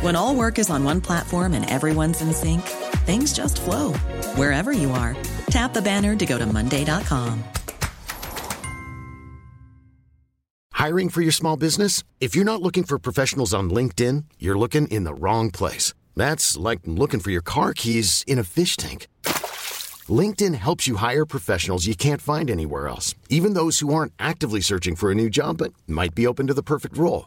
When all work is on one platform and everyone's in sync, things just flow wherever you are. Tap the banner to go to Monday.com. Hiring for your small business? If you're not looking for professionals on LinkedIn, you're looking in the wrong place. That's like looking for your car keys in a fish tank. LinkedIn helps you hire professionals you can't find anywhere else, even those who aren't actively searching for a new job but might be open to the perfect role.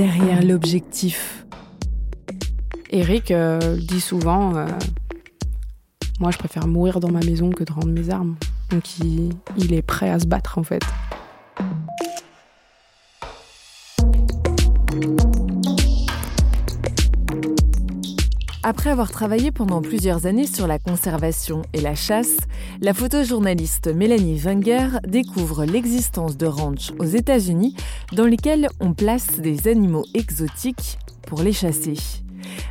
Derrière l'objectif. Eric euh, dit souvent euh, Moi, je préfère mourir dans ma maison que de rendre mes armes. Donc, il, il est prêt à se battre en fait. Après avoir travaillé pendant plusieurs années sur la conservation et la chasse, la photojournaliste Mélanie Wenger découvre l'existence de ranchs aux États-Unis dans lesquels on place des animaux exotiques pour les chasser.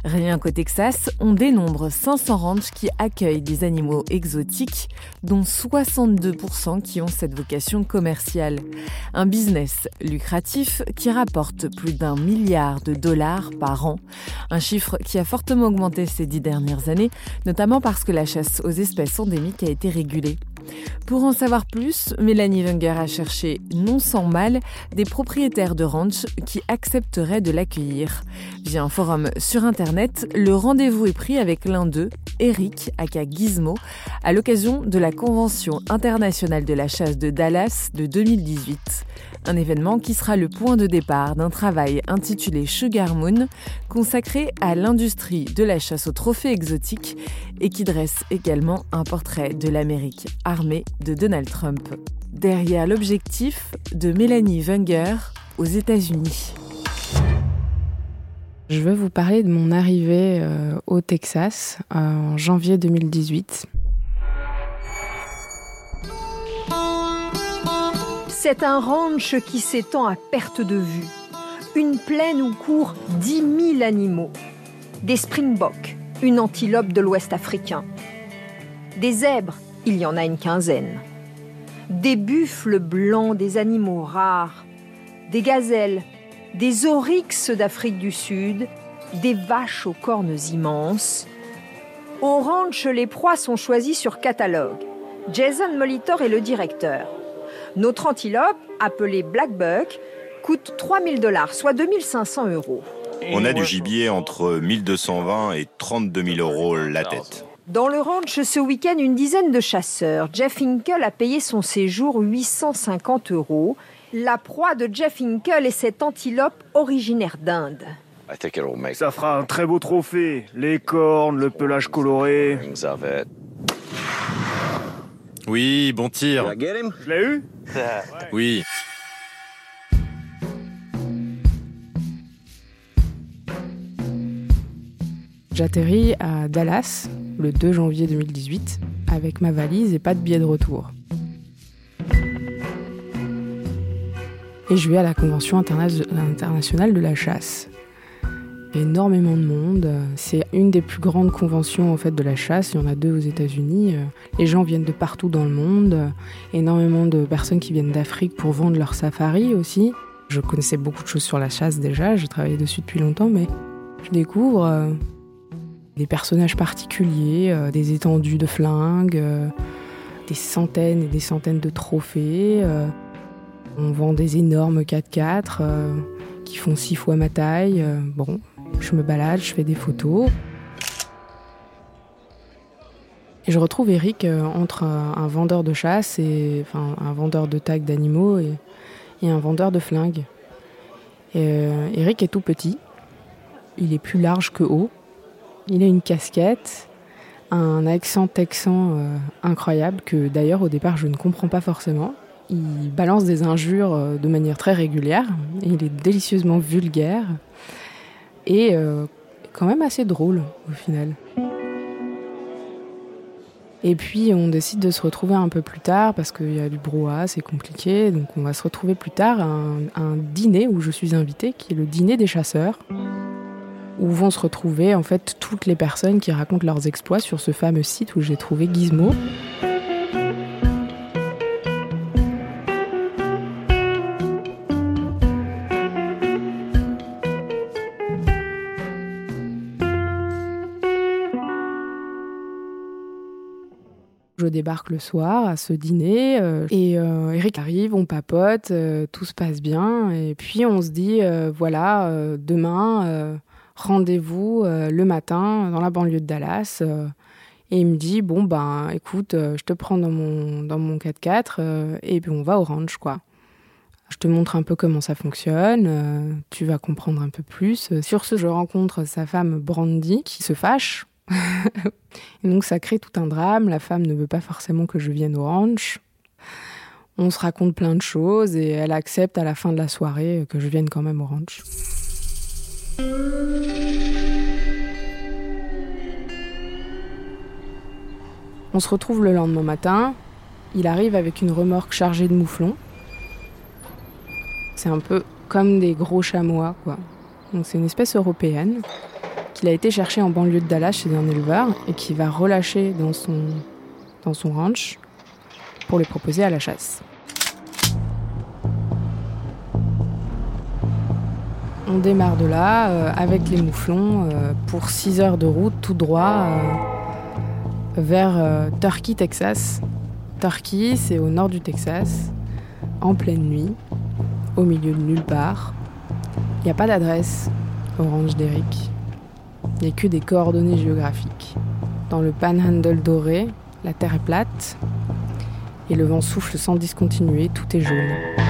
Rien qu'au Texas, on dénombre 500 ranchs qui accueillent des animaux exotiques, dont 62% qui ont cette vocation commerciale. Un business lucratif qui rapporte plus d'un milliard de dollars par an. Un chiffre qui a fortement augmenté ces dix dernières années, notamment parce que la chasse aux espèces endémiques a été régulée. Pour en savoir plus, Mélanie Wenger a cherché, non sans mal, des propriétaires de ranch qui accepteraient de l'accueillir. Via un forum sur Internet, le rendez-vous est pris avec l'un d'eux, Eric aka Gizmo, à l'occasion de la Convention internationale de la chasse de Dallas de 2018. Un événement qui sera le point de départ d'un travail intitulé Sugar Moon, consacré à l'industrie de la chasse aux trophées exotiques et qui dresse également un portrait de l'Amérique de Donald Trump. Derrière l'objectif de Mélanie Wenger aux États-Unis. Je veux vous parler de mon arrivée euh, au Texas euh, en janvier 2018. C'est un ranch qui s'étend à perte de vue. Une plaine où courent 10 000 animaux. Des springboks, une antilope de l'Ouest africain. Des zèbres, il y en a une quinzaine. Des buffles blancs, des animaux rares. Des gazelles, des oryx d'Afrique du Sud, des vaches aux cornes immenses. Au ranch, les proies sont choisies sur catalogue. Jason Molitor est le directeur. Notre antilope, appelée Black Buck, coûte 3000 dollars, soit 2500 euros. On a du gibier entre 1220 et 32 000 euros la tête. Dans le ranch ce week-end, une dizaine de chasseurs. Jeff Hinkle a payé son séjour 850 euros. La proie de Jeff Hinkle est cette antilope originaire d'Inde. Ça fera un très beau trophée. Les cornes, le pelage coloré. Oui, bon tir. Je l'ai eu? Oui. J'atterris à Dallas le 2 janvier 2018 avec ma valise et pas de billet de retour. Et je vais à la Convention internationale de la chasse. Énormément de monde. C'est une des plus grandes conventions en fait de la chasse. Il y en a deux aux États-Unis. Les gens viennent de partout dans le monde. Énormément de personnes qui viennent d'Afrique pour vendre leur safari aussi. Je connaissais beaucoup de choses sur la chasse déjà. Je travaillais dessus depuis longtemps, mais je découvre euh, des personnages particuliers, euh, des étendues de flingues, euh, des centaines et des centaines de trophées. on vend des énormes 4x4 qui font six fois ma taille. bon, je me balade, je fais des photos. Et je retrouve Eric euh, entre un, vendeur de chasse et un vendeur de tags d'animaux et, un vendeur de flingues. Euh, Eric est tout petit. Il est plus large que haut. Il a une casquette, un accent texan euh, incroyable que d'ailleurs au départ je ne comprends pas forcément. Il balance des injures de manière très régulière. Il est délicieusement vulgaire et euh, quand même assez drôle au final. Et puis on décide de se retrouver un peu plus tard parce qu'il y a du brouhaha, c'est compliqué. Donc on va se retrouver plus tard à un, dîner où je suis invitée, qui est le dîner des chasseurs, où vont se retrouver en fait toutes les personnes qui racontent leurs exploits sur ce fameux site où j'ai trouvé Gizmo. Je débarque le soir à ce dîner euh, et euh, Eric arrive, on papote, euh, tout se passe bien et puis on se dit voilà demain rendez-vous le matin dans la banlieue de Dallas et il me dit bon ben écoute je te prends dans mon dans mon 4x4 et puis on va au ranch quoi. Je te montre un peu comment ça fonctionne, tu vas comprendre un peu plus. Sur ce, je rencontre sa femme Brandy qui se fâche et donc ça crée tout un drame. La femme ne veut pas forcément que je vienne au ranch. On se raconte plein de choses et elle accepte à la fin de la soirée que je vienne quand même au ranch. On se retrouve le lendemain matin. Il arrive avec une remorque chargée de mouflons. C'est un peu comme des gros chamois, quoi. C'est une espèce européenne qu'il a été cherché en banlieue de Dallas chez un éleveur et qui va relâcher dans son, dans son ranch pour les proposer à la chasse. On démarre de là euh, avec les mouflons euh, pour 6 heures de route tout droit euh, vers Turkey, Texas. Turkey, c'est au nord du Texas, en pleine nuit, au milieu de nulle part. Il n'y a pas d'adresse au ranch d'Eric. Il n'y a que des coordonnées géographiques. Dans le panhandle doré, la terre est plate et le vent souffle sans discontinuer, tout est jaune.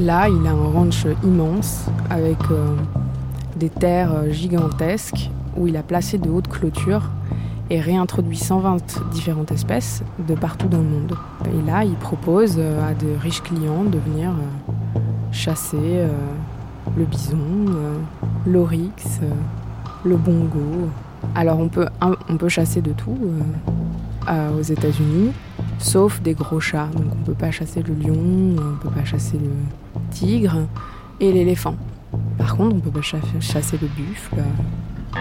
Là, il a un ranch immense avec euh, des terres gigantesques où il a placé de hautes clôtures et réintroduit 120 différentes espèces de partout dans le monde. Et là, il propose euh, à de riches clients de venir euh, chasser euh, le bison, l'oryx, le bongo. Alors on peut, on peut chasser de tout aux États-Unis, sauf des gros chats. Donc on ne peut pas chasser le lion, on ne peut pas chasser le tigre et l'éléphant. Par contre, on peut chasser le buffle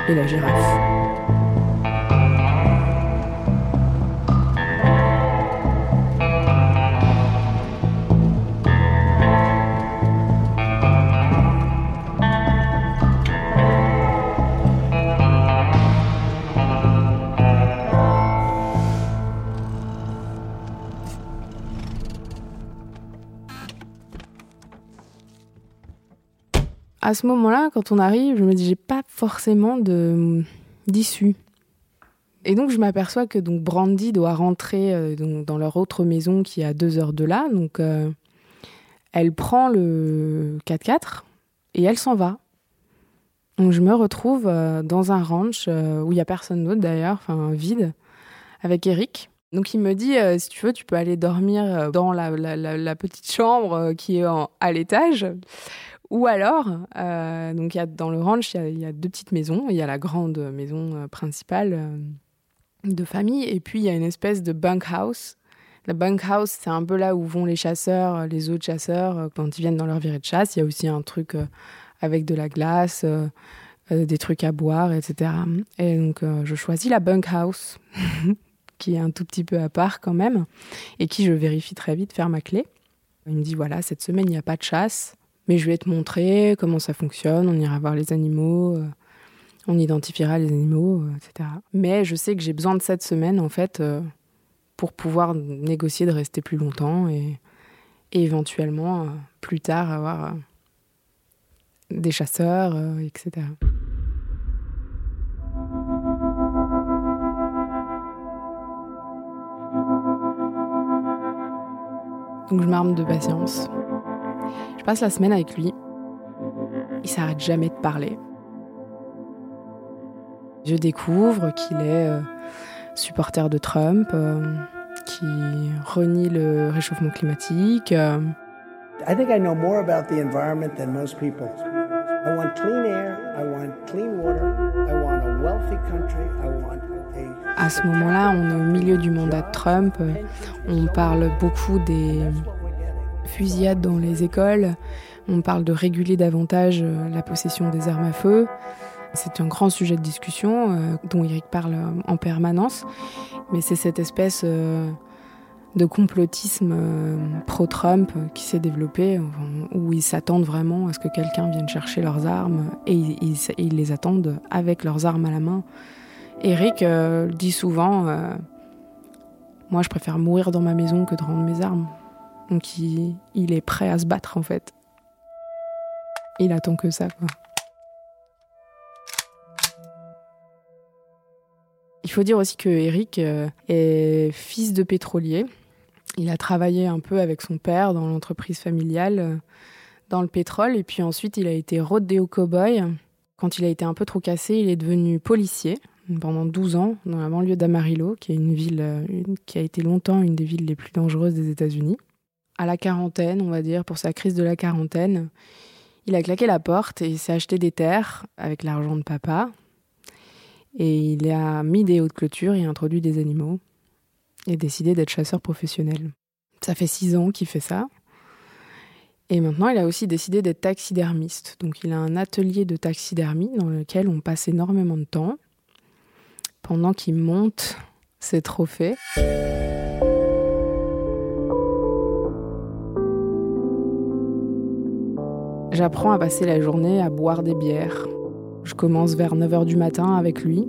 et la girafe. À ce moment-là, quand on arrive, je me dis j'ai pas forcément de d'issue. Et donc je m'aperçois que donc Brandy doit rentrer euh, dans leur autre maison qui est à deux heures de là. Donc euh, elle prend le 4x4 et elle s'en va. Donc je me retrouve euh, dans un ranch où il y a personne d'autre d'ailleurs, enfin vide, avec Eric. Donc il me dit si tu veux tu peux aller dormir dans la, petite chambre qui est à l'étage Ou alors, euh, donc y a, dans le ranch, il y, a deux petites maisons. Il y a la grande maison euh, principale euh, de famille, et puis il y a une espèce de bunkhouse. La bunkhouse, c'est un peu là où vont les chasseurs, les autres chasseurs, quand ils viennent dans leur virée de chasse. Il y a aussi un truc avec de la glace, des trucs à boire, etc. Et donc, je choisis la bunkhouse, qui est un tout petit peu à part quand même, et qui, je vérifie très vite, faire ma clé. Il me dit voilà, cette semaine, il n'y a pas de chasse. Mais je vais te montrer comment ça fonctionne, on ira voir les animaux, euh, on identifiera les animaux, euh, etc. Mais je sais que j'ai besoin de cette semaine, en fait, euh, pour pouvoir négocier de rester plus longtemps et, éventuellement, plus tard, avoir des chasseurs, etc. Donc je m'arme de patience. Passe la semaine avec lui. Il s'arrête jamais de parler. Je découvre qu'il est euh, supporter de Trump, euh, qui renie le réchauffement climatique. I think I know more about the environment than most people. I want clean air, I want clean water, I want a wealthy country, I want a... À ce moment-là, on est au milieu du mandat de Trump. On parle beaucoup des fusillade dans les écoles. On parle de réguler davantage euh, la possession des armes à feu. C'est un grand sujet de discussion euh, dont Eric parle euh, en permanence. Mais c'est cette espèce de complotisme pro-Trump qui s'est développé, où ils s'attendent vraiment à ce que quelqu'un vienne chercher leurs armes et ils, les attendent avec leurs armes à la main. Eric dit souvent Moi, je préfère mourir dans ma maison que de rendre mes armes. Donc il, est prêt à se battre en fait. Il attend que ça quoi. Il faut dire aussi que Eric euh, est fils de pétrolier. Il a travaillé un peu avec son père dans l'entreprise familiale euh, dans le pétrole et puis ensuite il a été rodéo cowboy. Quand il a été un peu trop cassé, il est devenu policier pendant 12 ans dans la banlieue d'Amarillo, qui est une ville euh, qui a été longtemps une des villes les plus dangereuses des États-Unis à la quarantaine, on va dire, pour sa crise de la quarantaine, il a claqué la porte et il s'est acheté des terres avec l'argent de papa. Et il a mis des hautes clôtures et introduit des animaux et décidé d'être chasseur professionnel. Ça fait six ans qu'il fait ça. Et maintenant, il a aussi décidé d'être taxidermiste. Donc, il a un atelier de taxidermie dans lequel on passe énormément de temps pendant qu'il monte ses trophées. J'apprends à passer la journée à boire des bières. Je commence vers 9h du matin avec lui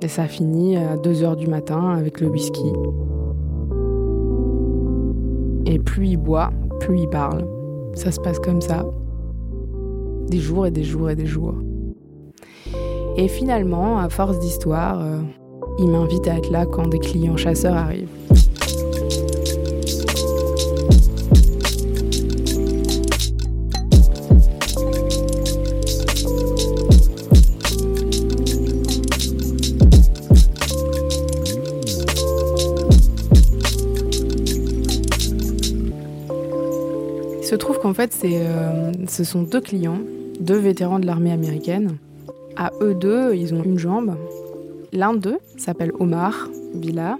et ça finit à 2h du matin avec le whisky. Et plus il boit, plus il parle. Ça se passe comme ça. Des jours et des jours et des jours. Et finalement, à force d'histoire, euh, il m'invite à être là quand des clients chasseurs arrivent. En fait, euh, ce sont deux clients, deux vétérans de l'armée américaine. À eux deux, ils ont une jambe. L'un d'eux s'appelle Omar Bila,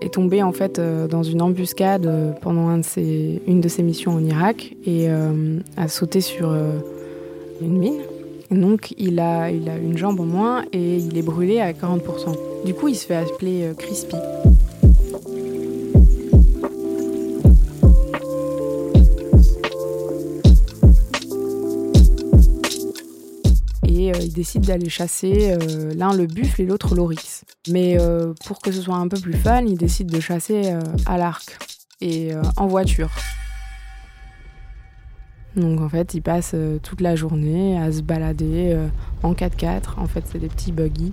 est tombé en fait euh, dans une embuscade euh, pendant une de ses missions en Irak et a sauté sur une mine. donc il a, il a une jambe en moins et il est brûlé à 40%. Du coup il se fait appeler Crispy. Ils décident d'aller chasser euh, l'un le buffle et l'autre l'oryx. Mais euh, pour que ce soit un peu plus fun, ils décident de chasser euh, à l'arc et en voiture. Donc en fait, ils passent toute la journée à se balader en 4x4. En fait, c'est des petits buggy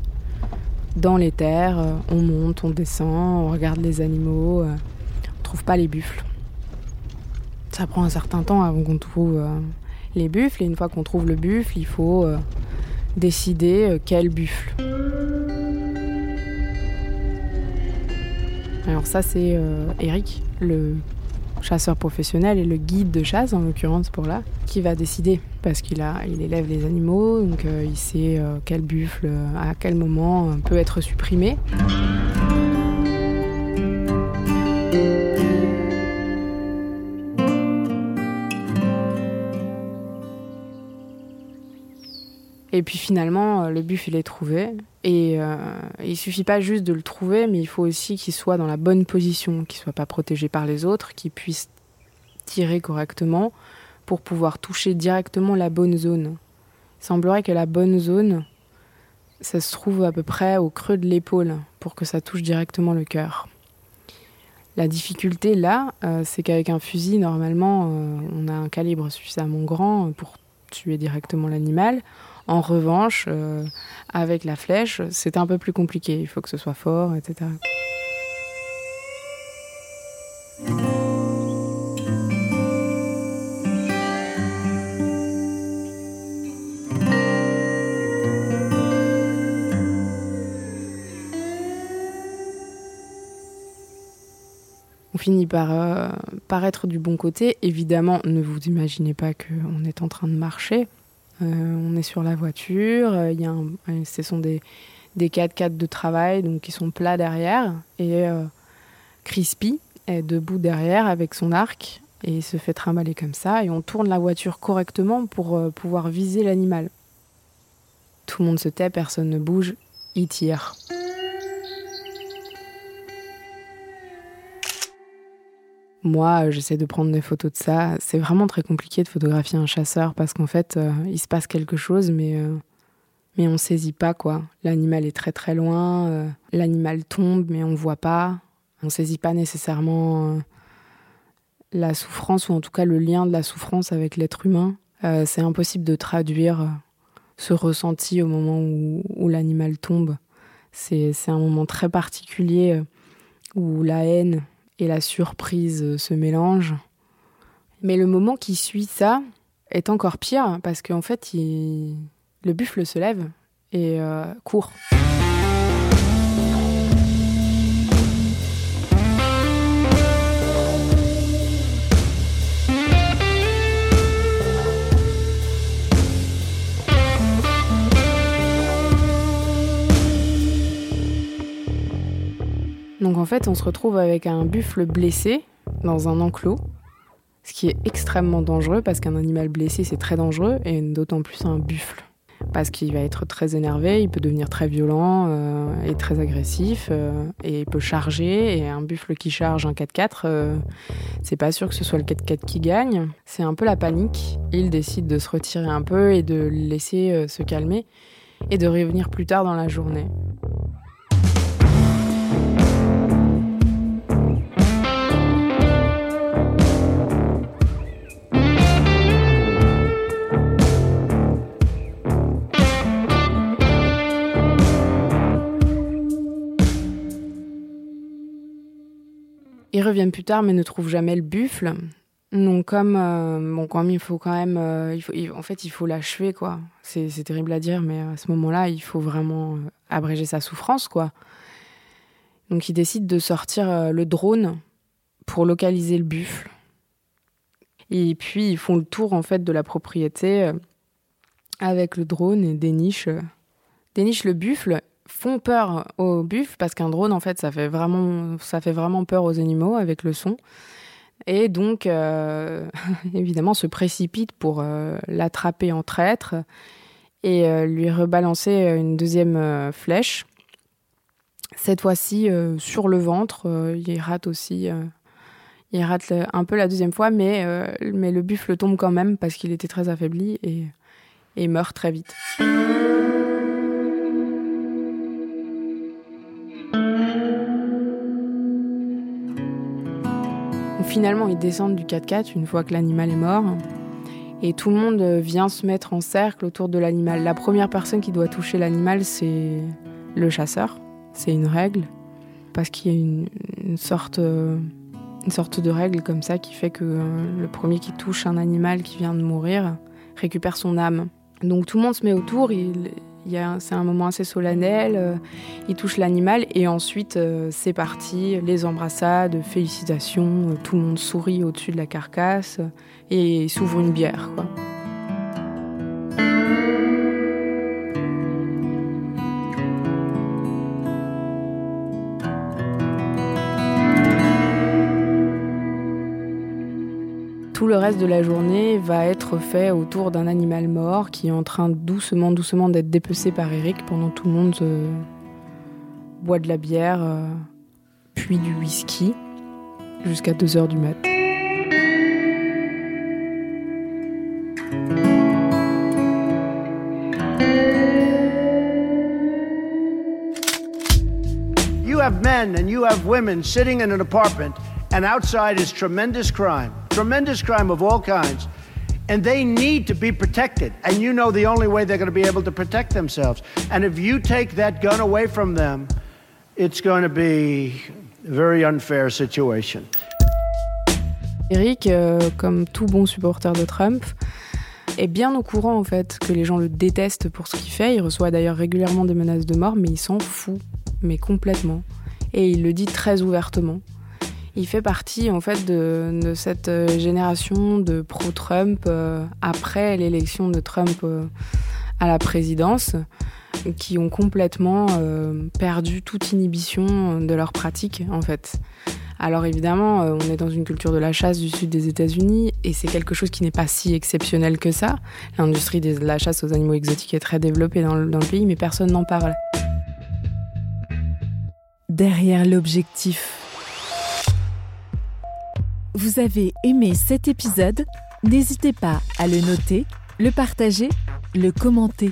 dans les terres. on monte, on descend, on regarde les animaux. on trouve pas les buffles. Ça prend un certain temps avant qu'on trouve les buffles. Et une fois qu'on trouve le buffle, il faut décider euh, quel buffle. Alors ça c'est euh, Eric, le chasseur professionnel et le guide de chasse, en l'occurrence pour là, qui va décider parce qu'il a, il élève les animaux, donc euh, il sait quel buffle à quel moment peut être supprimé. Puis finalement, euh, le buffle, il est trouvé. Et euh, il suffit pas juste de le trouver, mais il faut aussi qu'il soit dans la bonne position, qu'il soit pas protégé par les autres, qu'il puisse tirer correctement pour pouvoir toucher directement la bonne zone. Il semblerait que la bonne zone, ça se trouve à peu près au creux de l'épaule pour que ça touche directement le cœur. La difficulté là, euh, c'est qu'avec un fusil, normalement, euh, on a un calibre suffisamment grand pour tuer directement l'animal. En revanche, euh, avec la flèche, c'est un peu plus compliqué. Il faut que ce soit fort, etc. On finit par, euh, par être du bon côté. Évidemment, ne vous imaginez pas qu'on est en train de marcher. Euh, on est sur la voiture, euh, il y a euh, ce sont des, des 4x4 de travail qui sont plats derrière et Crispy est debout derrière avec son arc et se fait trimballer comme ça et on tourne la voiture correctement pour pouvoir viser l'animal. Tout le monde se tait, personne ne bouge, il tire. Moi, euh, j'essaie de prendre des photos de ça. C'est vraiment très compliqué de photographier un chasseur parce qu'en fait, euh, il se passe quelque chose, mais, euh, mais on saisit pas quoi. L'animal est très très loin, euh, l'animal tombe, mais on voit pas. On saisit pas nécessairement la souffrance ou en tout cas le lien de la souffrance avec l'être humain. C'est impossible de traduire ce ressenti au moment où, où l'animal tombe. C'est un moment très particulier où la haine et la surprise se mélangent. Mais le moment qui suit ça est encore pire parce qu'en fait, il- le buffle se lève et euh, court. Donc en fait, on se retrouve avec un buffle blessé dans un enclos, ce qui est extrêmement dangereux parce qu'un animal blessé, c'est très dangereux, et d'autant plus un buffle. Parce qu'il va être très énervé, il peut devenir très violent euh, et très agressif, euh, et il peut charger. Et un buffle qui charge un 4x4, euh, c'est pas sûr que ce soit le 4x4 qui gagne. C'est un peu la panique. Il décide de se retirer un peu et de le laisser se calmer, et de revenir plus tard dans la journée. Ils reviennent plus tard, mais ne trouvent jamais le buffle. Donc comme euh, bon, comme il faut quand même, euh, il il- en fait, il faut l'achever quoi. C'est terrible à dire, mais à ce moment-là, il faut vraiment euh, abréger sa souffrance quoi. Donc ils décident de sortir le drone pour localiser le buffle. Et puis ils font le tour en fait de la propriété avec le drone et dénichent, dénichent le buffle font peur au buffle parce qu'un drone en fait ça fait vraiment ça fait vraiment peur aux animaux avec le son. Et donc euh, évidemment se précipite pour euh, l'attraper en traître et euh, lui rebalancer une deuxième flèche. Cette fois-ci sur le ventre il rate aussi il rate un peu la deuxième fois mais mais le buffle tombe quand même parce qu'il était très affaibli et, et meurt très vite Finalement, ils descendent du 4x4 une fois que l'animal est mort. Et tout le monde euh, vient se mettre en cercle autour de l'animal. La première personne qui doit toucher l'animal, c'est le chasseur. C'est une règle. Parce qu'il y a une, sorte, euh, une sorte de règle comme ça qui fait que euh, le premier qui touche un animal qui vient de mourir récupère son âme. Donc tout le monde se met autour, c'est un moment assez solennel. il touche l'animal et ensuite c'est parti, les embrassades, félicitations, tout le monde sourit au-dessus de la carcasse et s'ouvre une bière. Tout le reste de la journée va être fait autour d'un animal mort qui est en train doucement, doucement d'être dépecé par Eric pendant tout le monde boit de la bière, euh, puis du whisky, jusqu'à 2 heures du mat'. You have men and you have women sitting in an apartment, and outside is tremendous crime. Tremendous crime of all kinds. And they need to be protected. And you know the only way they're going to be able to protect themselves. And if you take that gun away from them, it's going to be a very unfair situation. Eric, euh, comme tout bon supporter de Trump, est bien au courant en fait que les gens le détestent pour ce qu'il fait. Il reçoit d'ailleurs régulièrement des menaces de mort, mais il s'en fout, mais complètement. Et il le dit très ouvertement il fait partie en fait de, cette euh, génération de pro-Trump euh, après l'élection de Trump euh, à la présidence qui ont complètement perdu toute inhibition de leur pratique en fait. Alors évidemment, on est dans une culture de la chasse du sud des États-Unis et c'est quelque chose qui n'est pas si exceptionnel que ça. L'industrie de la chasse aux animaux exotiques est très développée dans le pays, mais personne n'en parle. Derrière l'objectif vous avez aimé cet épisode? N'hésitez pas à le noter, le partager, le commenter.